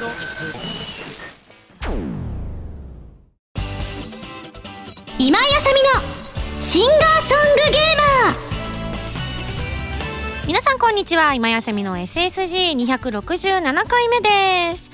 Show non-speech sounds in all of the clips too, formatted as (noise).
今井あさみのシンガーソングゲーマー。皆さんこんにちは。今やさみの SSG267 回目です。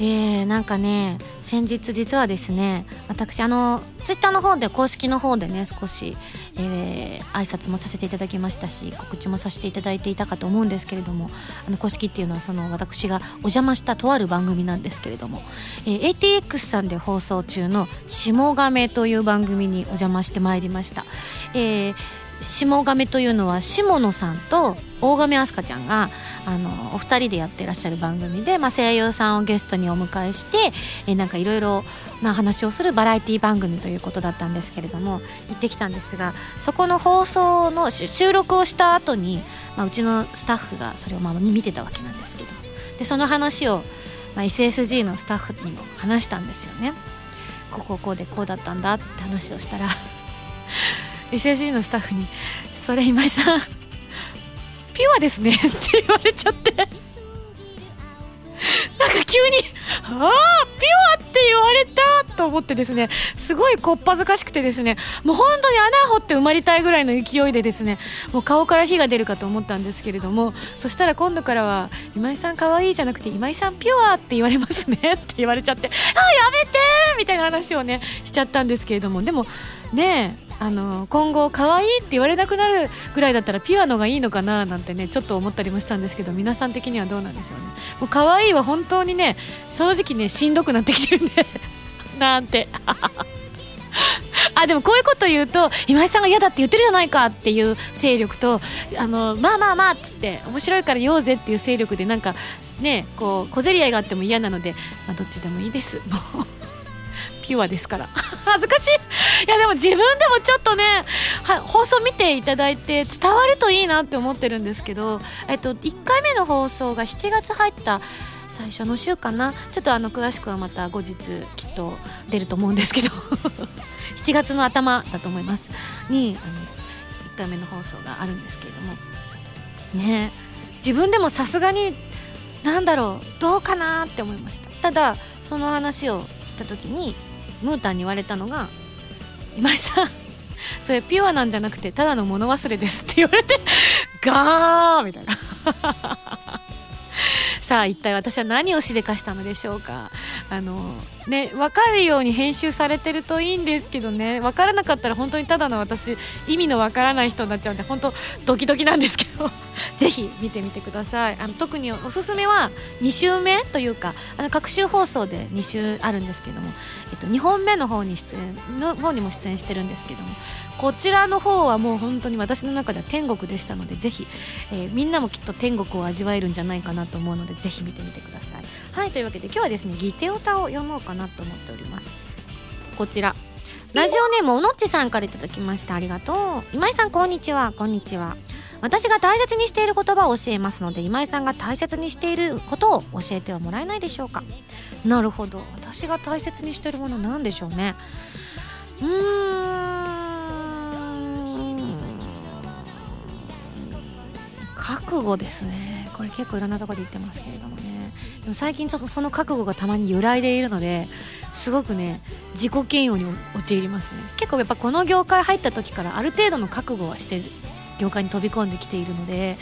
えー、なんかね先日実はですね私あのツイッターの方で公式の方でね少し、えー、挨拶もさせていただきましたし告知もさせていただいていたかと思うんですけれどもあの公式っていうのはその私がお邪魔したとある番組なんですけれども、えー、ATX さんで放送中の「下亀」という番組にお邪魔してまいりました。えー下亀というのは下野さんと大亀飛鳥ちゃんがあのお二人でやってらっしゃる番組で、まあ、声優さんをゲストにお迎えしてえなんかいろいろな話をするバラエティ番組ということだったんですけれども行ってきたんですがそこの放送の収録をした後に、まあ、うちのスタッフがそれをまあ見てたわけなんですけどでその話を、まあ、SSG のスタッフにも話したんですよね。こここうでこうだったんだって話をしたら SSG のスタッフに「それ今井さん (laughs) ピュアですね」って言われちゃって (laughs) なんか急に「ああピュアって言われた!」と思ってですねすごいこっぱずかしくてですねもう本当に穴掘って埋まりたいぐらいの勢いでですねもう顔から火が出るかと思ったんですけれどもそしたら今度からは「今井さん可愛いいじゃなくて今井さんピュアって言われますね」(laughs) って言われちゃって「ああやめて!」みたいな話をねしちゃったんですけれどもでもねえあの今後可愛いって言われなくなるぐらいだったらピュアのがいいのかななんてねちょっと思ったりもしたんですけど皆さん的にはどうなんでしょうね。もう可愛いは本当にね正直ねしんどくなってきてるんで (laughs) なんて。(laughs) あでもこういうこと言うと今井さんが嫌だって言ってるじゃないかっていう勢力とあのまあまあまあっつって面白いから言おうぜっていう勢力でなんかねこう小競り合いがあっても嫌なので、まあ、どっちでもいいですもう。ピュアですから。(laughs) 恥ずかしい。いやでも自分でもちょっとね放送見ていただいて伝わるといいなって思ってるんですけど、えっと、1回目の放送が7月入った最初の週かな。ちょっとあの詳しくはまた後日きっと出ると思うんですけど。(laughs) 7月の頭だと思います。にあの1回目の放送があるんですけれども。ね。自分でもさすがに何だろうどうかなって思いました。ただその話をした時にムータンに言われたのが「今井さんそれピュアなんじゃなくてただの物忘れです」って言われてガーみたいな。(laughs) さあ一体私は何をしでかしたのでしょうか。あのね分かるように編集されてるといいんですけどね。分からなかったら本当にただの私意味の分からない人になっちゃうんで本当ドキドキなんですけど。(laughs) ぜひ見てみてください。あの特におすすめは2週目というかあの各週放送で2週あるんですけども、えっと、2本目の方に出演の方にも出演してるんですけどもこちらの方はもう本当に私の中では天国でしたのでぜひ、えー、みんなもきっと天国を味わえるんじゃないかなと思うのでぜひ見てみてください。はいというわけで今日はですねギテオタを読もうかなと思っております。こちら。ラジオネームおのっちさんからいただきました。ありがとう。今井さんこんにちは。こんにちは。私が大切にしている言葉を教えますので今井さんが大切にしていることを教えてはもらえないでしょうか。なるほど。私が大切にしているものなんでしょうね。うーん。覚悟ですね。これ結構いろんなとこで言ってますけれどもね。でも最近ちょっとその覚悟がたまに揺らいでいるのですごくね自己嫌悪に陥りますね。結構やっぱこの業界入った時からある程度の覚悟はしてる業界に飛び込んできているので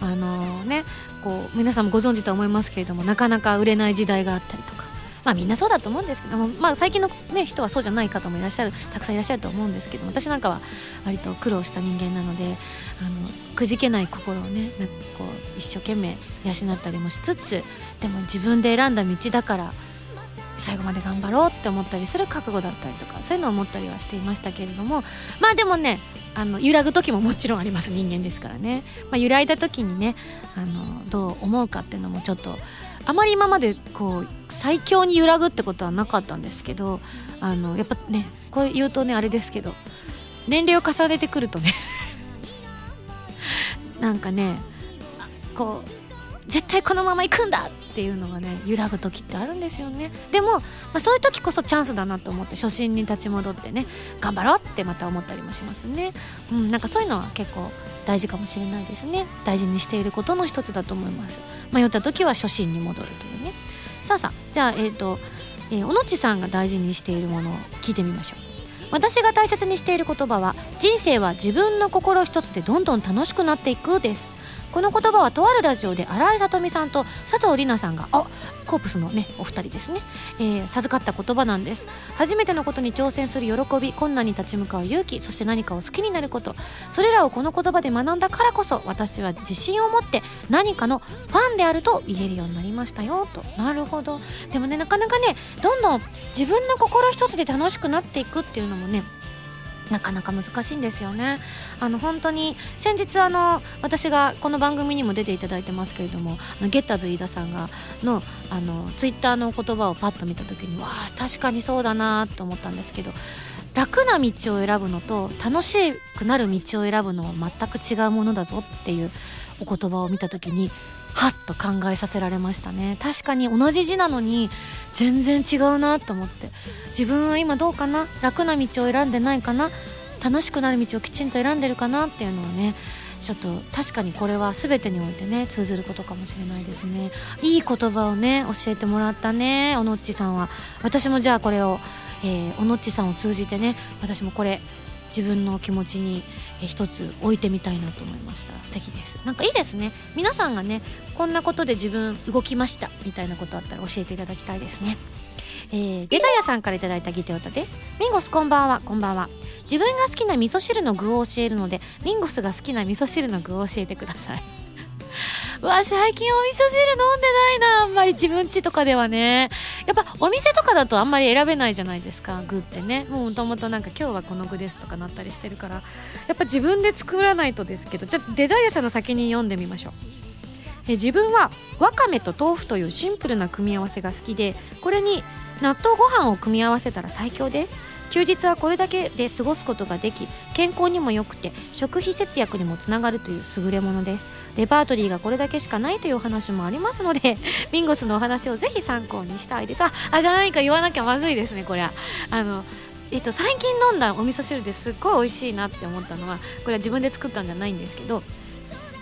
あのー、ねこう皆さんもご存知とは思いますけれどもなかなか売れない時代があったりとかまあみんなそうだと思うんですけども、まあ、最近の、ね、人はそうじゃない方もいらっしゃるたくさんいらっしゃると思うんですけど私なんかは割と苦労した人間なのであのくじけない心をねなんかこう一生懸命養ったりもしつつでも自分で選んだ道だから最後まで頑張ろうって思ったりする覚悟だったりとかそういうのを思ったりはしていましたけれどもまあでもねあの揺らぐ時ももちろんあります人間ですからね、まあ、揺らいだ時にねあのどう思うかっていうのもちょっとあまり今までこう最強に揺らぐってことはなかったんですけどあのやっぱねこう言うとねあれですけど年齢を重ねてくるとねなんかねこう絶対このまま行くんだっていうのがね揺らぐ時ってあるんですよね。でも、まあ、そういう時こそチャンスだなと思って初心に立ち戻ってね頑張ろうってまた思ったりもしますね、うん、なんかそういうのは結構大事かもしれないですね。大事にしていることの一つだと思います。迷った時は初心に戻るというね。さあさあじゃあえっ、と、えー、おのちさんが大事にしているものを聞いてみましょう。私が大切にしている言葉は人生は自分の心一つでどんどん楽しくなっていくです。この言葉はとあるラジオで新井さとみさんと佐藤里奈さんがあコープスのねお二人ですね、えー、授かった言葉なんです。初めてのことに挑戦する喜び困難に立ち向かう勇気そして何かを好きになること。それらをこの言葉で学んだからこそ私は自信を持って何かのファンであると言えるようになりましたよ。と。なるほど。でもねなかなかねどんどん自分の心一つで楽しくなっていくっていうのもねなかなか難しいんですよね。あの本当に先日あの私がこの番組にも出ていただいてますけれどもゲッターズ飯田さんがのあのツイッターの言葉をパッと見た時にわあ確かにそうだなと思ったんですけど楽な道を選ぶのと楽しくなる道を選ぶのは全く違うものだぞっていうお言葉を見た時にはっと考えさせられましたね。確かに同じ字なのに全然違うなと思って。自分は今どうかな？楽な道を選んでないかな？楽しくなる道をきちんと選んでるかなっていうのをねちょっと確かにこれは全てにおいてね通ずることかもしれないですね。いい言葉をね教えてもらったね。おのっちさんは。私もじゃあこれを、えー、おのっちさんを通じてね私もこれ自分の気持ちに一つ置いてみたいなと思いました。素敵です。なんかいいですね。皆さんがねこんなことで自分動きましたみたいなことあったら教えていただきたいですね。えー、デザヤさんから頂いたギテオタです。ミンゴスこんばんは。こんばんは。自分が好きな味噌汁の具を教えるのでミンゴスが好きな味噌汁の具を教えてください。わ最近お味噌汁飲んでないな。あんまり自分家とかではね。やっぱお店とかだとあんまり選べないじゃないですか。具ってね。もともとなんか今日はこの具ですとかなったりしてるから。やっぱ自分で作らないとですけど。ちょっとデザイアさんの先に読んでみましょう。え自分はわかめと豆腐というシンプルな組み合わせが好きでこれに納豆ご飯を組み合わせたら最強です。休日はこれだけで過ごすことができ健康にも良くて食費節約にもつながるという優れものです。レパートリーがこれだけしかないというお話もありますので (laughs) ミンゴスのお話をぜひ参考にしたいです。ああじゃあ何か言わなきゃまずいですねこれはあのえっと、最近飲んだお味噌汁ですっごい美味しいなって思ったのはこれは自分で作ったんじゃないんですけど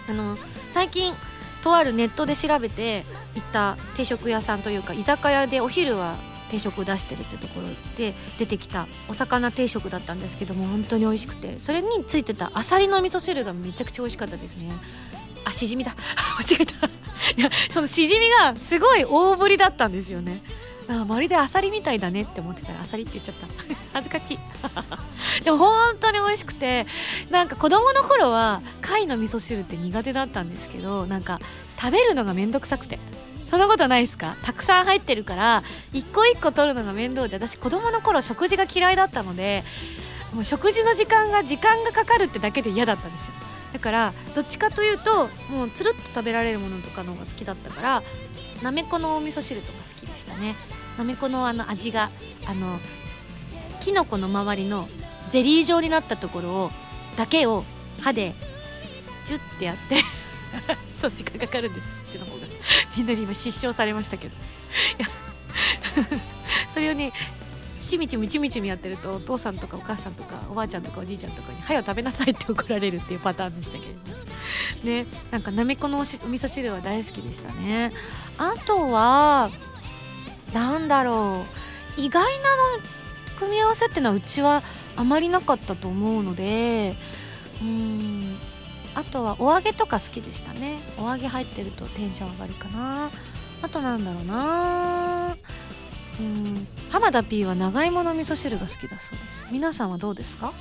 あの最近とあるネットで調べて行った定食屋さんというか居酒屋でお昼は定食を出してるってところで出てきたお魚定食だったんですけども本当に美味しくてそれについてたあさりの味噌汁がめちゃくちゃ美味しかったですね。あしじみだ。(laughs) 間違えた。いやそのしじみがすごい大ぶりだったんですよね。あまるであさりみたいだねって思ってたらあさりって言っちゃった。(laughs) 恥ずかしい。(laughs) でも本当に美味しくてなんか子供の頃は貝の味噌汁って苦手だったんですけどなんか食べるのがめんどくさくて。そんなことないですか？たくさん入ってるから一個一個取るのが面倒で私子供の頃食事が嫌いだったのでもう食事の時間が時間がかかるってだけで嫌だったんですよ。だからどっちかというともうつるっと食べられるものとかの方が好きだったからなめこのお味噌汁とか好きでしたね。なめこのあの味があのきのこの周りのゼリー状になったところをだけを歯でジュッてやって (laughs) そっちがかかるんです。そっちの方が。(laughs) みんなに今失笑されましたけど。いや (laughs) それをねちみちみちみちみやってるとお父さんとかお母さんとかおばあちゃんとかおじいちゃんとかに「はよ食べなさい」って怒られるっていうパターンでしたけどね。ねなんかなめこのお味噌汁は大好きでしたね。あとはなんだろう。意外なの組み合わせっていうのはうちはあまりなかったと思うのでうん。あとはお揚げとか好きでしたね。お揚げ入ってるとテンション上がるかな。あとなんだろうな。うん。浜田 P は長芋の味噌汁が好きだそうです。皆さんはどうですか？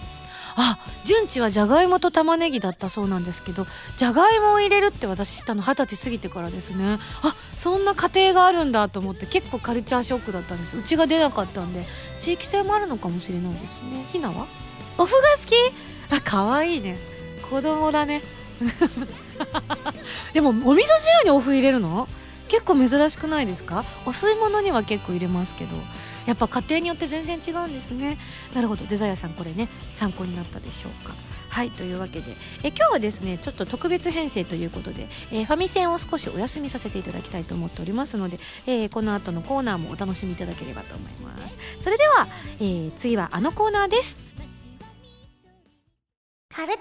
あ順次はじゃがいもと玉ねぎだったそうなんですけどじゃがいもを入れるって私知ったの二十歳過ぎてからですね。あそんな家庭があるんだと思って結構カルチャーショックだったんです。うちが出なかったんで地域性もあるのかもしれないですね。ひなは？お麩が好き？あ可愛いね子供だね。(laughs) でもお味噌汁にお麩入れるの？結構珍しくないですか？お吸い物には結構入れますけど。やっぱ家庭によって全然違うんですね。なるほど。デザイアさんこれね参考になったでしょうか。はいというわけで。え今日はですねちょっと特別編成ということで、えー、ファミセンを少しお休みさせていただきたいと思っておりますので、えー、この後のコーナーもお楽しみいただければと思います。それでは、えー、次はあのコーナーです。カルト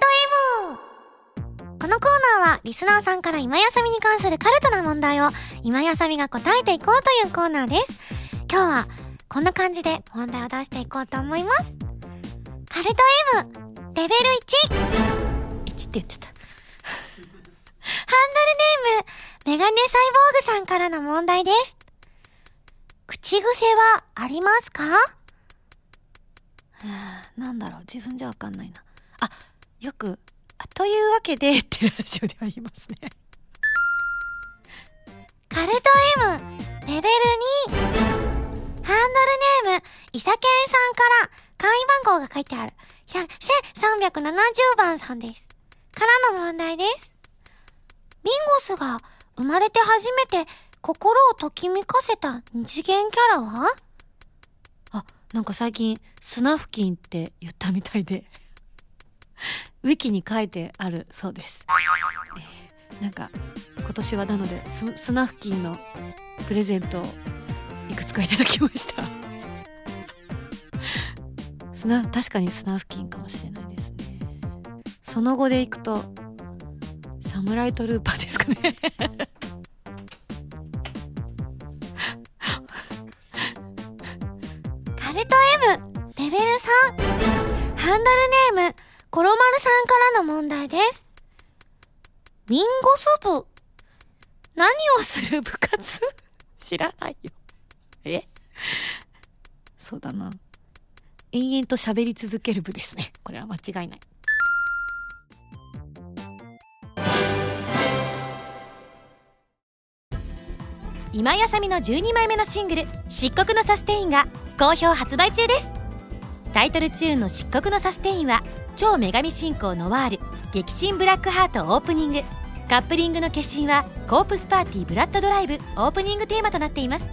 M のコーナーはリスナーさんから今やさみに関するカルトな問題を今やさみが答えていこうというコーナーです。今日はこんな感じで問題を出していこうと思います。カルト M レベル1 1って言っちゃった。ハンドルネームメガネサイボーグさんからの問題です。口癖はありますか？なんだろう。自分じゃわかんないな。よくあというわけで (laughs) ってラジオでは言いますね。カルト M レベル2ハンドルネームイサケンさんから会員番号が書いてある。1370番さんです。からの問題です。ミンゴスが生まれて初めて心をときめかせた二次元キャラは？あなんか最近スナフキンって言ったみたいで。(laughs) ウィキに書いてあるそうです、えー、なんか今年はなのでスナフキンのプレゼントをいくつかいただきました。(laughs) スナ確かにスナフキンかもしれないですね。その後でいくとサムライトルーパーですかね。部。何をする部活？(laughs) 知らないよ。え？そうだな。延々と喋り続ける部ですね。これは間違いない。今やさみの12枚目のシングル「漆黒のサステイン」が好評発売中ですタイトルチューンの「漆黒のサステイン」は超女神信仰ノワール激震ブラックハートオープニングカップリングの決心はコープスパーティーブラッドドライブオープニングテーマとなっています。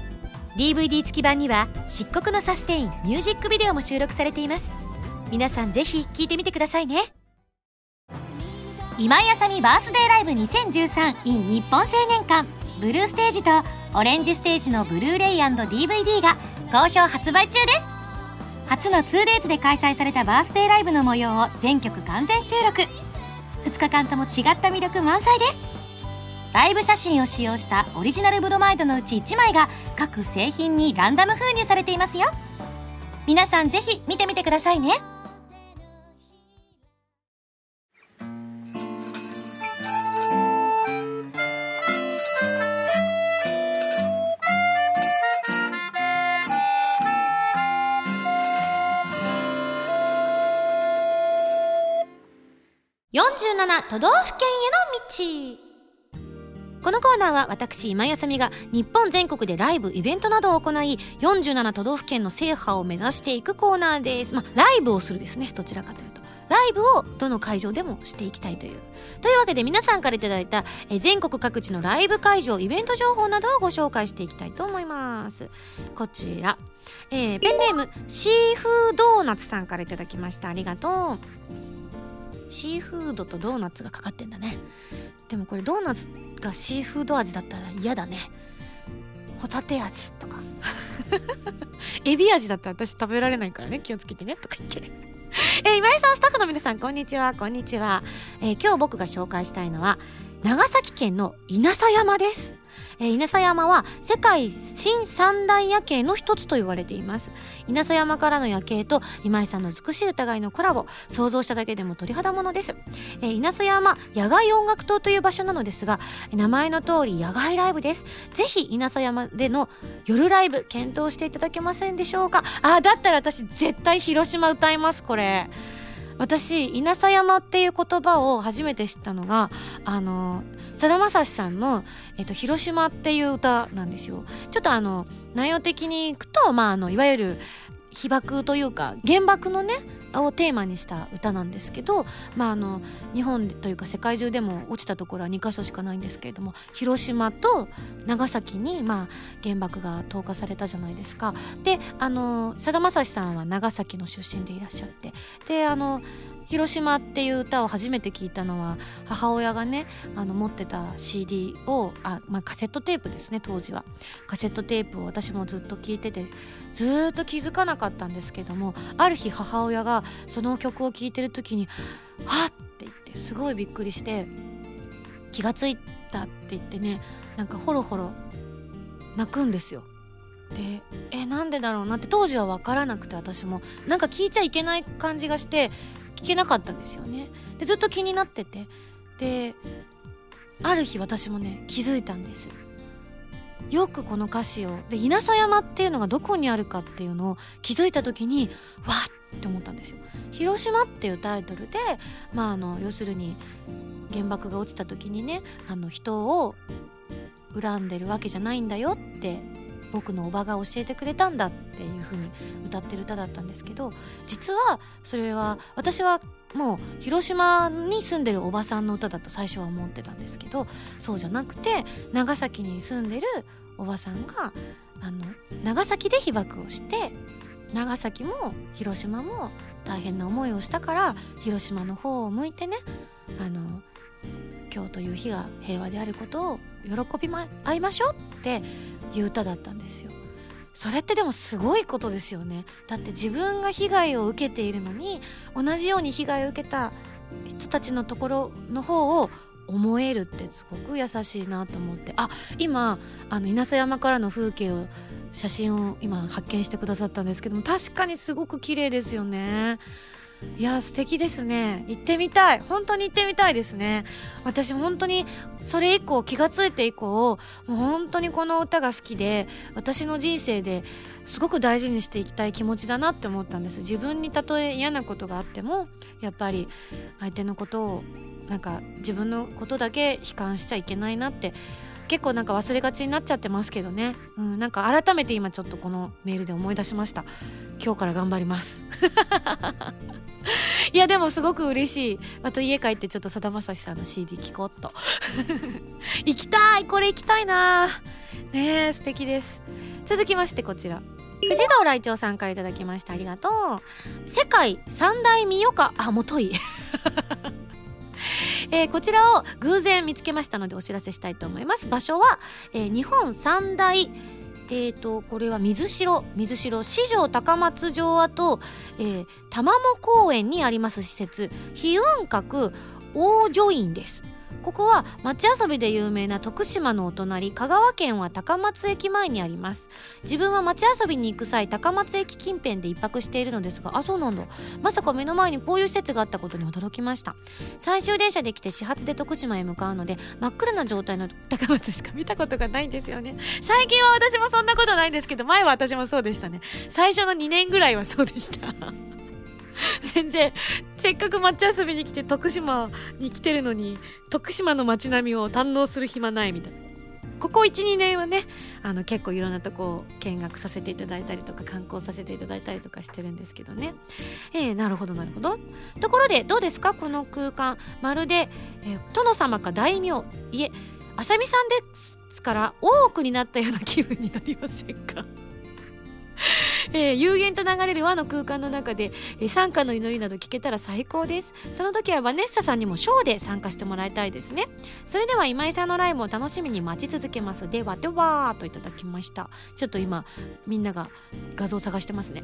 DVD 付き版には漆黒のサステインミュージックビデオも収録されています。皆さんぜひ聴いてみてくださいね。今井あさみバースデーライブ 2013in 日本青年館。ブルーステージとオレンジステージのブルーレイ &DVD が好評発売中です。初の 2days で開催されたバースデーライブの模様を全曲完全収録。2日間とも違った魅力満載です。ライブ写真を使用したオリジナルブロマイドのうち1枚が各製品にランダム封入されていますよ。皆さんぜひ見てみてくださいね。47都道府県への道。このコーナーは私今やさみが日本全国でライブイベントなどを行い47都道府県の制覇を目指していくコーナーです。まあライブをするですねどちらかというと。ライブをどの会場でもしていきたいという。というわけで皆さんから頂いたえ全国各地のライブ会場イベント情報などをご紹介していきたいと思います。こちら、えー、ペンネームシーフードーナツさんから頂きました。ありがとう。シーフードとドーナツがかかってんだね。でもこれドーナツがシーフード味だったら嫌だね。ホタテ味とか。(laughs) エビ味だったら私食べられないからね。気をつけてねとか言って (laughs) えー、今井さんスタッフの皆さんこんにちは。こんにちは、えー、今日僕が紹介したいのは長崎県の稲佐山です。え、稲佐山は世界新三大夜景の一つと言われています。稲佐山からの夜景と今井さんの美しい疑いのコラボ想像しただけでも鳥肌ものです、え、稲佐山野外音楽棟という場所なのですが名前の通り野外ライブです。ぜひ稲佐山での夜ライブ検討していただけませんでしょうか？あだったら私絶対広島歌いますこれ。私稲佐山っていう言葉を初めて知ったのがあのさだまさしさんの、えっと「広島」っていう歌なんですよ。ちょっとあの内容的にいくと、まあ、あのいわゆる被爆というか原爆のねをテーマにした歌なんですけど、まあ、あの日本というか世界中でも落ちたところは2か所しかないんですけれども広島と長崎に、まあ、原爆が投下されたじゃないですか。でさだまさしさんは長崎の出身でいらっしゃってであの広島っていう歌を初めて聞いたのは母親がねあの持ってた CD をあ、まあ、カセットテープですね当時はカセットテープを私もずっと聞いててずっと気づかなかったんですけどもある日母親がその曲を聴いてる時に「はっ!」って言ってすごいびっくりして気がついたって言ってねなんかホロホロ泣くんですよ。でえなんでだろうなって当時は分からなくて私も。なんか聞いちゃいけない感じがして聞けなかったんですよね。でずっと気になってて。である日私もね気づいたんです。よくこの歌詞をで稲佐山っていうのがどこにあるかっていうのを気づいた時にわっって思ったんですよ。広島っていうタイトルで、まあ、あの要するに原爆が落ちた時にねあの人を恨んでるわけじゃないんだよって僕のおばが教えてくれたんだっていう風に歌ってる歌だったんですけど実はそれは私はもう広島に住んでるおばさんの歌だと最初は思ってたんですけどそうじゃなくて長崎に住んでるおばさんがあの長崎で被爆をして長崎も広島も大変な思いをしたから広島の方を向いてねあの今日という日が平和であることを喜びま合いましょうっていう歌だったんですよ。それってでもすごいことですよね。だって自分が被害を受けているのに同じように被害を受けた人たちのところの方を思えるってすごく優しいなと思って。あ今あの稲佐山からの風景を写真を今発見してくださったんですけども確かにすごく綺麗ですよね。いや素敵ですね。行ってみたい。本当に行ってみたいですね。私本当にそれ以降気が付いて以降もう本当にこの歌が好きで私の人生ですごく大事にしていきたい気持ちだなって思ったんです。自分にたとえ嫌なことがあってもやっぱり相手のことをなんか自分のことだけ悲観しちゃいけないなって結構なんか忘れがちになっちゃってますけどね、うん、なんか改めて今ちょっとこのメールで思い出しました。今日から頑張ります。(laughs) いやでもすごく嬉しい。また家帰ってちょっとさだまさしさんの CD 聴こうっと。(laughs) 行きたい！これ行きたいな。ねえ素敵です。続きましてこちら。藤堂来長さんから頂きました。ありがとう。世界三大見よか。あもとい。(laughs) えー、こちらを偶然見つけましたのでお知らせしたいと思います。場所は、えー、日本三大えーと、これは水城水城四条高松城跡、えー、玉藻公園にあります施設飛雲閣王女院です。ここは町遊びで有名な徳島のお隣香川県は高松駅前にあります。自分は町遊びに行く際高松駅近辺で一泊しているのですがあそうなんだ。まさか目の前にこういう施設があったことに驚きました。最終電車で来て始発で徳島へ向かうので真っ暗な状態の高松しか見たことがないんですよね。最近は私もそんなことないんですけど前は私もそうでしたね。最初の2年ぐらいはそうでした。(laughs) 全然せっかく街遊びに来て徳島に来てるのに徳島の街並みを堪能する暇ないみたいな。ここ12年はねあの結構いろんなとこを見学させていただいたりとか観光させていただいたりとかしてるんですけどね。えー、なるほどなるほど。ところでどうですか？この空間。まるで、えー、殿様か大名。いえ浅見さんですから大奥になったような気分になりませんか？(laughs) えー、有限と流れる和の空間の中で、えー、参加の祈りなど聞けたら最高です。その時はバネッサさんにもショーで参加してもらいたいですね。それでは今井さんのライブを楽しみに待ち続けます。ではではといただきました。ちょっと今みんなが画像探してますね。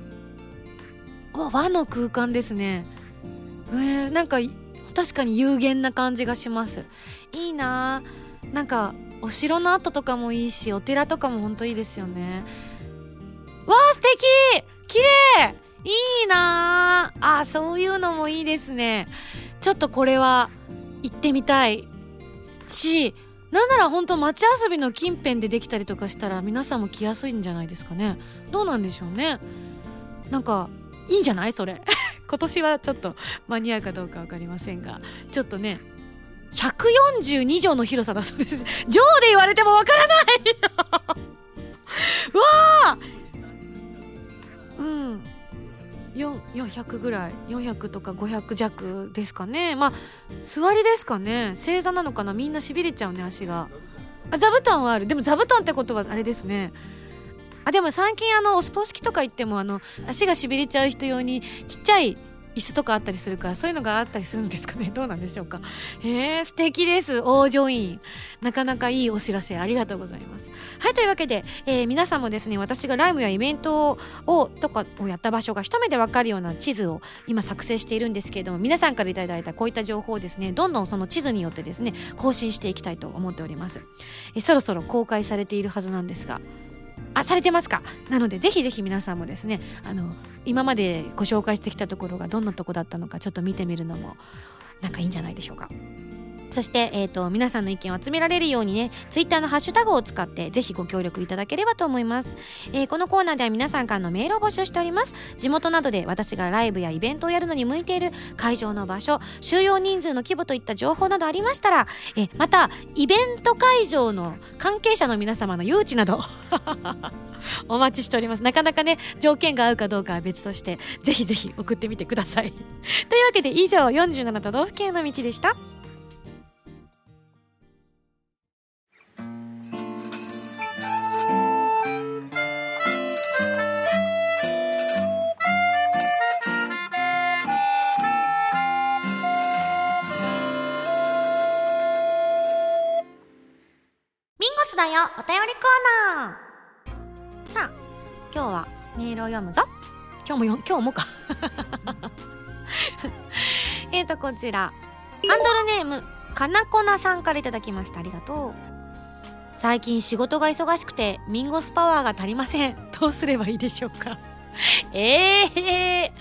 和の空間ですね。えー、なんか確かに有限な感じがします。いいななんかお城の跡とかもいいしお寺とかもほんといいですよね。敵。綺麗。いいな。ああそういうのもいいですね。ちょっとこれは行ってみたい。しなんなら本当街遊びの近辺でできたりとかしたら皆さんも来やすいんじゃないですかね。どうなんでしょうね。なんかいいんじゃない？それ。(laughs) 今年はちょっと間に合うかどうか分かりませんが。ちょっとね142畳の広さだそうです。上で言われてもわからない (laughs) わあうん。400ぐらい。400とか500弱ですかね。まあ座りですかね。正座なのかな。みんなしびれちゃうね足が。あ座布団はある。でも座布団ってことはあれですね。あでも最近あのお葬式とか行ってもあの足がしびれちゃう人用にちっちゃい椅子とかあったりするからそういうのがあったりするんですかね。(laughs) どうなんでしょうか。へえ素敵です。大女院。なかなかいいお知らせありがとうございます。はいというわけで、えー、皆さんもですね私がライブやイベントをとかをやった場所が一目でわかるような地図を今作成しているんですけれども皆さんからいただいたこういった情報をですねどんどんその地図によってですね更新していきたいと思っております、えー、そろそろ公開されているはずなんですがあされてますか？なのでぜひぜひ皆さんもですねあの今までご紹介してきたところがどんなとこだったのかちょっと見てみるのもなんかいいんじゃないでしょうか。そして、えーと、皆さんの意見を集められるようにねツイッターのハッシュタグを使ってぜひご協力いただければと思います、えー、このコーナーでは皆さんからのメールを募集しております。地元などで私がライブやイベントをやるのに向いている会場の場所収容人数の規模といった情報などありましたら、えー、またイベント会場の関係者の皆様の誘致など (laughs) お待ちしております。なかなかね条件が合うかどうかは別としてぜひぜひ送ってみてください。というわけで以上47都道府県の道でした。だよ。お便りコーナー。さあ今日はメールを読むぞ。今日もよ今日もか。(laughs) えっとこちら。ハンドルネームかなこなさんから頂きました。ありがとう。最近仕事が忙しくてミンゴスパワーが足りません。(laughs) どうすればいいでしょうか。え (laughs) え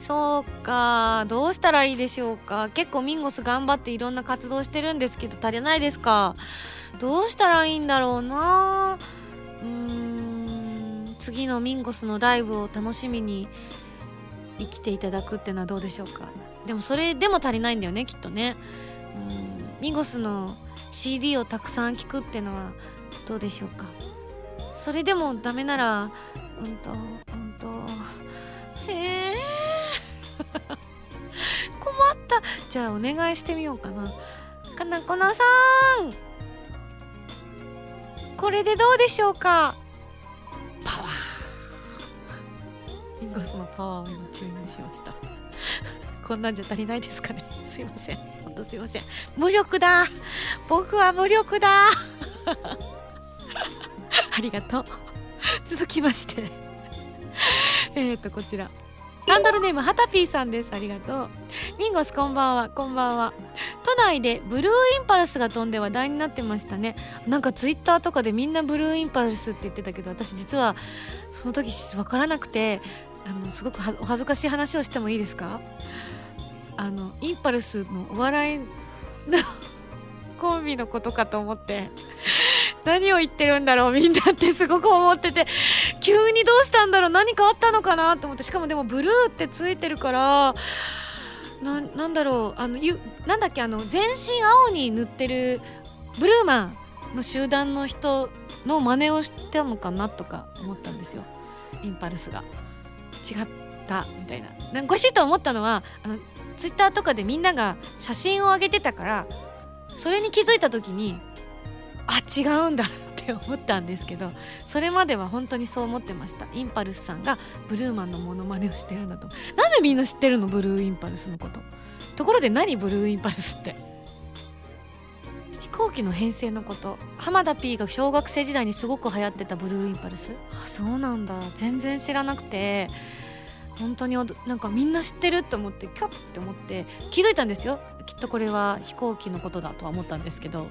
ー、そうか。どうしたらいいでしょうか。結構ミンゴス頑張っていろんな活動してるんですけど足りないですか。どうしたらいいんだろうな。うーん。次のミンゴスのライブを楽しみに生きていただくってのはどうでしょうか。でもそれでも足りないんだよねきっとね。うん。ミンゴスの CD をたくさん聴くってのはどうでしょうか。それでもダメならうんとうんとへえ (laughs) 困った。じゃあお願いしてみようかな。かなこなさん。これでどうでしょうか？パワー。インゴスのパワーを今注入しました。(laughs) こんなんじゃ足りないですかね？すいません。ほんとすいません。無力だ。僕は無力だ。(laughs) ありがとう。続きまして。(laughs) えっとこちら。ハンドルネームはたぴーさんです。ありがとう。ミンゴスこんばんは。こんばんは都内でブルーインパルスが飛んで話題になってましたね。なんかツイッターとかでみんなブルーインパルスって言ってたけど私実はその時分からなくてあのすごくお恥ずかしい話をしてもいいですか？あのインパルスのお笑いのコンビのことかと思って何を言ってるんだろうみんなって (laughs) すごく思ってて急にどうしたんだろう？何かあったのかな？と思ってしかもでもブルーってついてるからななんだろうあのゆなんだっけあの全身青に塗ってるブルーマンの集団の人の真似をしたのかなとか思ったんですよ。インパルスが。違ったみたいな。なんかおかしいと思ったのはあのツイッターとかでみんなが写真を上げてたからそれに気づいた時にあ違うんだ。って思ったんですけどそれまでは本当にそう思ってました。インパルスさんがブルーマンのモノマネをしてるんだと。なんでみんな知ってるの？ブルーインパルスのこと。ところで何ブルーインパルスって？飛行機の編成のこと。浜田 P が小学生時代にすごく流行ってたブルーインパルス？あそうなんだ。全然知らなくて。本当になんかみんな知ってるって思ってキョッて思って気づいたんですよ。きっとこれは飛行機のことだとは思ったんですけど。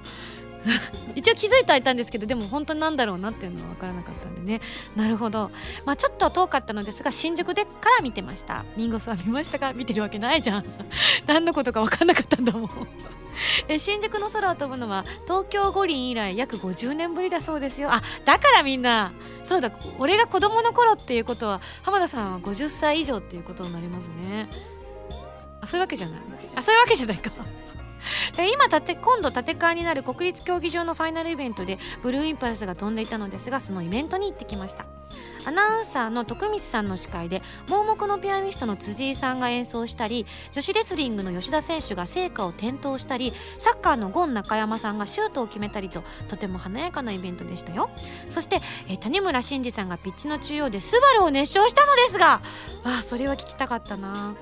(laughs) 一応気づいてはいたんですけどでも本当なんだろうなっていうのは分からなかったんでね。なるほど、まあ、ちょっと遠かったのですが新宿でから見てました。ミンゴスは見ましたか見てるわけないじゃん。(laughs) 何のことか分かんなかったんだもん。(laughs) え新宿の空を飛ぶのは東京五輪以来約50年ぶりだそうですよ。あだからみんな。そうだ俺が子供の頃っていうことは浜田さんは50歳以上っていうことになりますね。あそういうわけじゃない。あそういうわけじゃないか。(laughs) 今建て今度建て替えになる国立競技場のファイナルイベントでブルーインパルスが飛んでいたのですがそのイベントに行ってきました。アナウンサーの徳光さんの司会で盲目のピアニストの辻井さんが演奏したり女子レスリングの吉田選手が聖火を転倒したりサッカーのゴン中山さんがシュートを決めたりととても華やかなイベントでしたよ。そして、えー、谷村新司さんがピッチの中央で「スバルを熱唱したのですがあそれは聞きたかったな。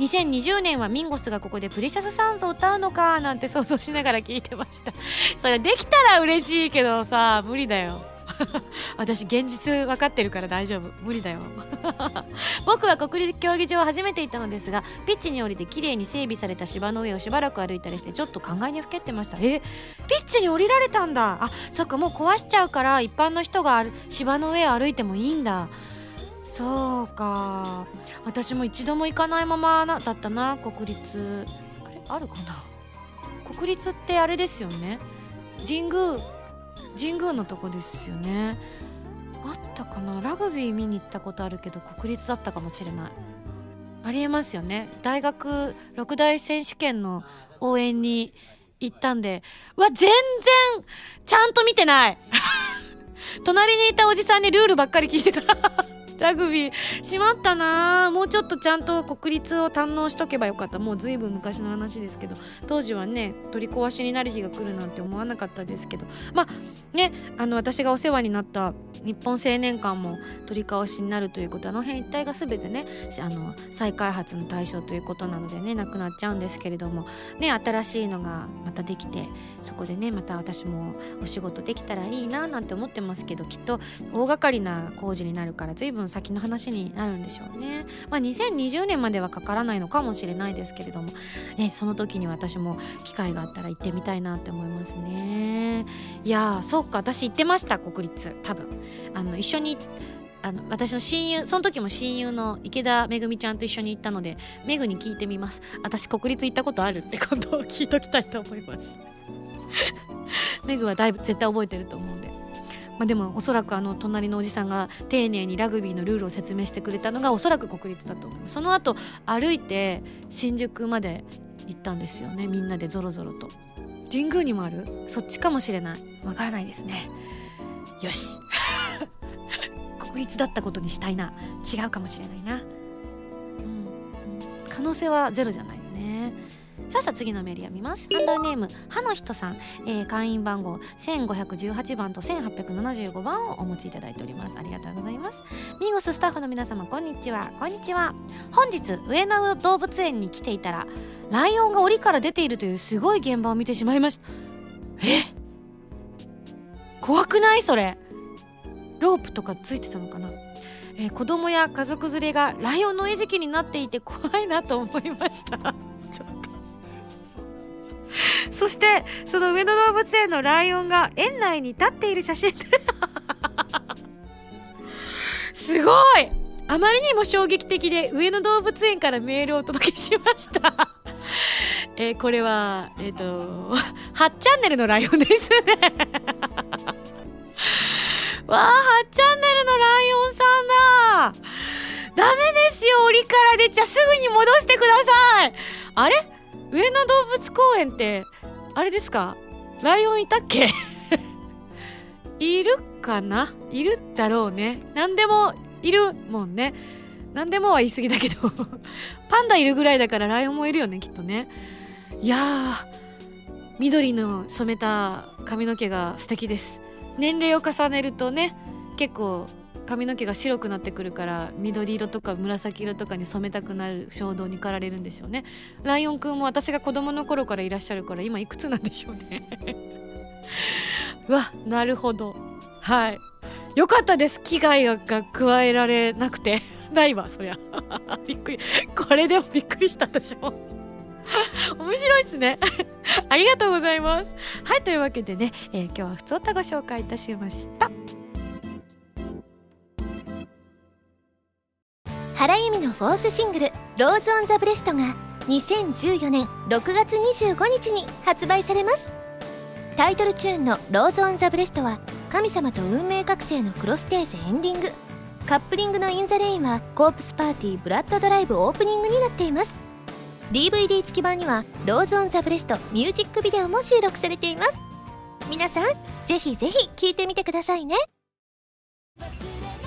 2020年はミンゴスがここでプレシャスサウンズを歌うのかなんて想像しながら聞いてました。それできたら嬉しいけどさ無理だよ。(laughs) 私現実分かってるから大丈夫。無理だよ。(laughs) 僕は国立競技場を初めて行ったのですがピッチに降りて綺麗に整備された芝の上をしばらく歩いたりしてちょっと考えにふけってました。え？ピッチに降りられたんだ。あそっかもう壊しちゃうから一般の人が芝の上を歩いてもいいんだ。そうか。私も一度も行かないままだったな国立。あれ？あるかな？国立ってあれですよね。神宮。神宮のとこですよね。あったかな？ラグビー見に行ったことあるけど国立だったかもしれない。ありえますよね。大学六大選手権の応援に行ったんで。うわ全然ちゃんと見てない。(laughs) 隣にいたおじさんにルールばっかり聞いてた。ラグビーしまったなもうちょっとちゃんと国立を堪能しとけばよかったもうずいぶん昔の話ですけど当時はね取り壊しになる日が来るなんて思わなかったですけどまあねあの私がお世話になった日本青年館も取り壊しになるということあの辺一帯が全てねあの再開発の対象ということなのでねなくなっちゃうんですけれどもね新しいのがまたできてそこでねまた私もお仕事できたらいいななんて思ってますけどきっと大掛かりな工事になるから随分先の話になるんでしょうね。まあ、2020年まではかからないのかもしれないですけれども、ね、その時に私も機会があったら行ってみたいなって思いますね。いやそっか私行ってました国立多分あの一緒にあの私の親友その時も親友の池田めぐみちゃんと一緒に行ったのでめぐに聞いてみます私国立行ったことあるってことを聞いときたいと思います (laughs) めぐはだいぶ絶対覚えてると思うんでまあ、でもおそらくあの隣のおじさんが丁寧にラグビーのルールを説明してくれたのがおそらく国立だと思います。その後歩いて新宿まで行ったんですよねみんなでぞろぞろと。神宮にもある？そっちかもしれない。わからないですね。よし。(laughs) 国立だったことにしたいな。違うかもしれないな、うん、可能性はゼロじゃないよね。さあさあ次のメール読みます。ハンドルネームはの人さん、えー、会員番号1518番と1875番をお持ちいただいております。ありがとうございます。ミーゴススタッフの皆様こんにちは。こんにちは。本日上野動物園に来ていたらライオンが檻から出ているというすごい現場を見てしまいました。え？怖くない？それ。ロープとかついてたのかな？えー、子供や家族連れがライオンの餌食になっていて怖いなと思いました。(laughs) そしてその上野動物園のライオンが園内に立っている写真。(laughs) すごい!あまりにも衝撃的で上野動物園からメールをお届けしました。(laughs) え、これはえっ、ー、と8チャンネルのライオンですね。わあ8チャンネルのライオンさんだ。ダメですよ檻から出ちゃすぐに戻してください。あれ？上野動物公園ってあれですか？ライオンいたっけ？(laughs) いるかな？いるだろうね。何でもいるもんね。何でもは言い過ぎだけど。(laughs) パンダいるぐらいだからライオンもいるよねきっとね。いや緑の染めた髪の毛が素敵です。年齢を重ねるとね結構髪の毛が白くなってくるから緑色とか紫色とかに染めたくなる衝動に駆られるんでしょうね。ライオンくんも私が子供の頃からいらっしゃるから今いくつなんでしょうね。(laughs) うわなるほど。はい。よかったです。危害が加えられなくて。(laughs) ないわそりゃ。(laughs) びっくり。これでもびっくりしたでしょ。面白いっすね。ありがとうございます。はいというわけでね、えー、今日はふつおたご紹介いたしました。原由美のフォースシングル「ローズ・オン・ザ・ブレスト」が2014年6月25日に発売されます。タイトルチューンの「ローズ・オン・ザ・ブレスト」は神様と運命覚醒のクロステーゼエンディング。カップリングの「イン・ザ・レイン」はコープスパーティーブラッドドライブオープニングになっています。DVD 付き版には「ローズ・オン・ザ・ブレスト」ミュージックビデオも収録されています。皆さんぜひぜひ聴いてみてくださいね。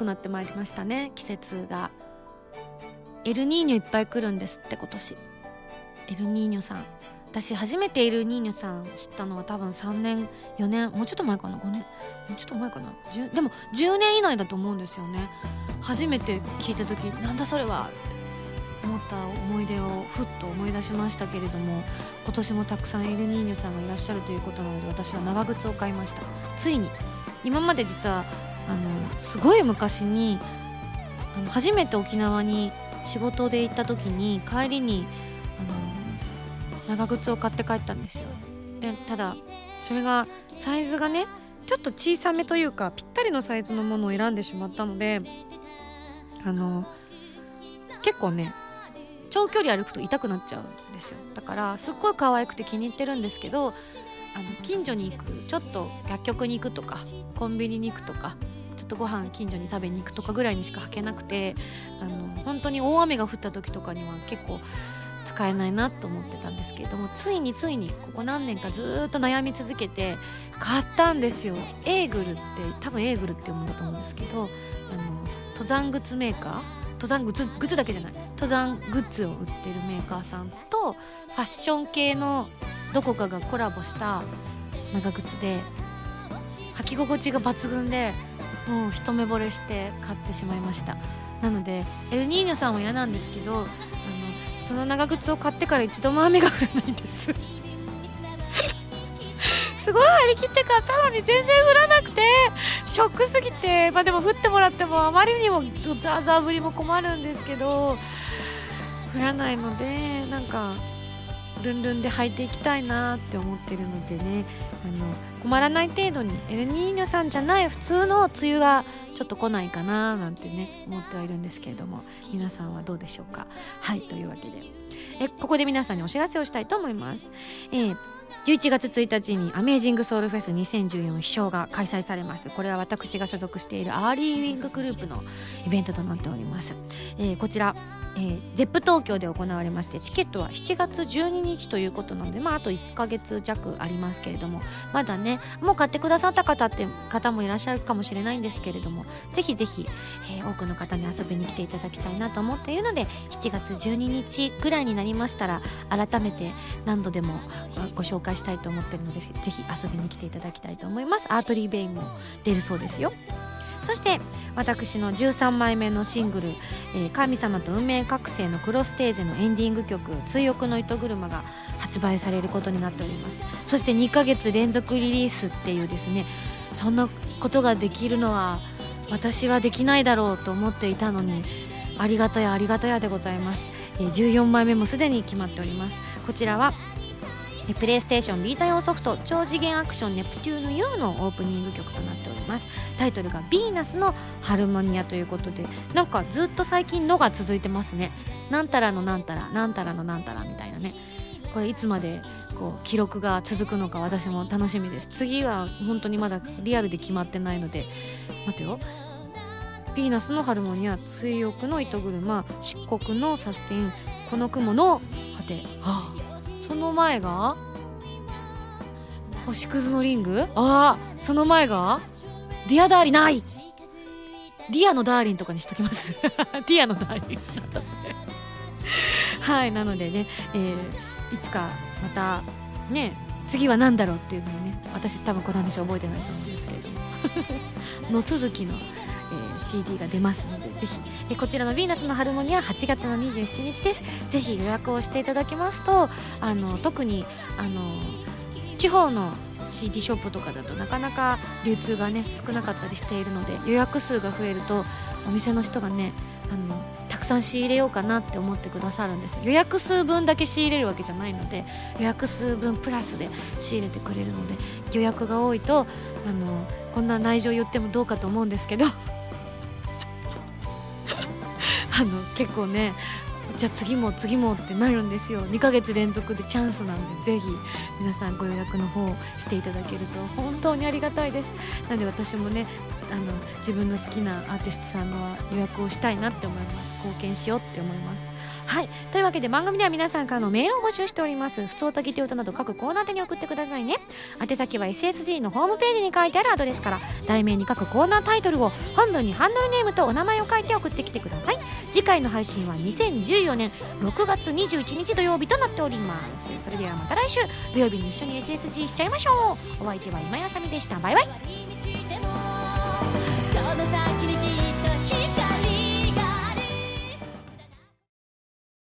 くなってまいりましたね季節が。エルニーニョいっぱい来るんですって今年。エルニーニョさん。私初めてエルニーニョさん知ったのは多分3年4年もうちょっと前かな5年。もうちょっと前かな。でも10年以内だと思うんですよね。初めて聞いた時なんだそれはって思った思い出をふっと思い出しましたけれども今年もたくさんエルニーニョさんがいらっしゃるということなので私は長靴を買いました。ついに今まで実はあのすごい昔にあの初めて沖縄に仕事で行った時に帰りにあの長靴を買って帰ったんですよ。でただそれがサイズがねちょっと小さめというかぴったりのサイズのものを選んでしまったのであの結構ね長距離歩くと痛くなっちゃうんですよ。だからすっごい可愛くて気に入ってるんですけどあの近所に行くちょっと薬局に行くとかコンビニに行くとかちょっとご飯近所に食べに行くとかぐらいにしか履けなくてあの本当に大雨が降った時とかには結構使えないなと思ってたんですけれどもついについにここ何年かずっと悩み続けて買ったんですよ。エーグルって多分エーグルって読むんだと思うんですけどあの登山靴メーカー登山靴靴だけじゃない登山グッズを売ってるメーカーさんとファッション系のどこかがコラボした長靴で履き心地が抜群でもう一目惚れして買ってしまいました。なのでエルニーニョさんは嫌なんですけどあのその長靴を買ってから一度も雨が降らないんです。(laughs) すごい張り切って買ったのに全然降らなくてショックすぎて。まあでも降ってもらってもあまりにもザーザー降りも困るんですけど降らないのでなんかルンルンで履いていきたいなって思ってるのでね。あの困らない程度にエルニーニョさんじゃない普通の梅雨がちょっと来ないかななんてね思ってはいるんですけれども。皆さんはどうでしょうか？はいというわけで。えここで皆さんにお知らせをしたいと思います、えー11月1日にアメージングソウルフェス2014飛翔が開催されます。これは私が所属しているアーリーウィンググループのイベントとなっております、えーこちらえー、ZEP 東京で行われましてチケットは7月12日ということなので、まあ、あと1ヶ月弱ありますけれどもまだねもう買ってくださった方って方もいらっしゃるかもしれないんですけれどもぜひぜひ、多くの方に遊びに来ていただきたいなと思っているので7月12日ぐらいになりましたら改めて何度でもご紹介したいと思っているのでぜひ遊びに来ていただきたいと思います。アートリーベインも出るそうですよ。そして私の13枚目のシングル「えー神様と運命覚醒」のクロステージのエンディング曲「追憶の糸車」が発売されることになっております。そして2ヶ月連続リリースっていうですねそんなことができるのは私はできないだろうと思っていたのにありがたやありがたやでございます、え14枚目もすでに決まっております。こちらはプレイステーションビータ用ソフト超次元アクションネプテューヌ U のオープニング曲となっております。タイトルが「ヴィーナスのハルモニア」ということでなんかずっと最近のが続いてますね。なんたらのなんたらなんたらのなんたらみたいなね。これいつまでこう記録が続くのか私も楽しみです。次は本当にまだリアルで決まってないので。待てよ。ヴィーナスのハルモニア追憶の糸車漆黒のサスティンこの雲の果て、はあ、その前が？星屑のリング？ああその前が？ディアダーリン。ない。ディアのダーリンとかにしときます。(laughs) ディアのダーリン。(laughs) はいなのでね、えーいつかまたね次は何だろうっていうのをね私多分この話覚えてないと思うんですけれども。(laughs) の続きの、えー CD が出ますのでぜひ、えーこちらの「ヴィーナスのハルモニア」8月の27日です。ぜひ予約をしていただきますとあの特にあの地方の CD ショップとかだとなかなか流通がね少なかったりしているので予約数が増えるとお店の人がねあのさん仕入れようかなって思ってくださるんです予約数分だけ仕入れるわけじゃないので予約数分プラスで仕入れてくれるので予約が多いとあのこんな内情言ってもどうかと思うんですけど。(laughs) あの結構ねじゃあ次も次もってなるんですよ。2ヶ月連続でチャンスなんでぜひ皆さんご予約の方していただけると本当にありがたいです。なので私もねあの自分の好きなアーティストさんの予約をしたいなって思います。貢献しようって思います。はい。というわけで番組では皆さんからのメールを募集しております。普通歌ギテ歌など各コーナー宛に送ってくださいね。宛先は SSG のホームページに書いてあるアドレスから題名に各コーナータイトルを本文にハンドルネームとお名前を書いて送ってきてください。次回の配信は2014年6月21日土曜日となっております。それではまた来週。土曜日に一緒に SSG しちゃいましょう。お相手は今やさみでした。バイバイ。の先にきっと光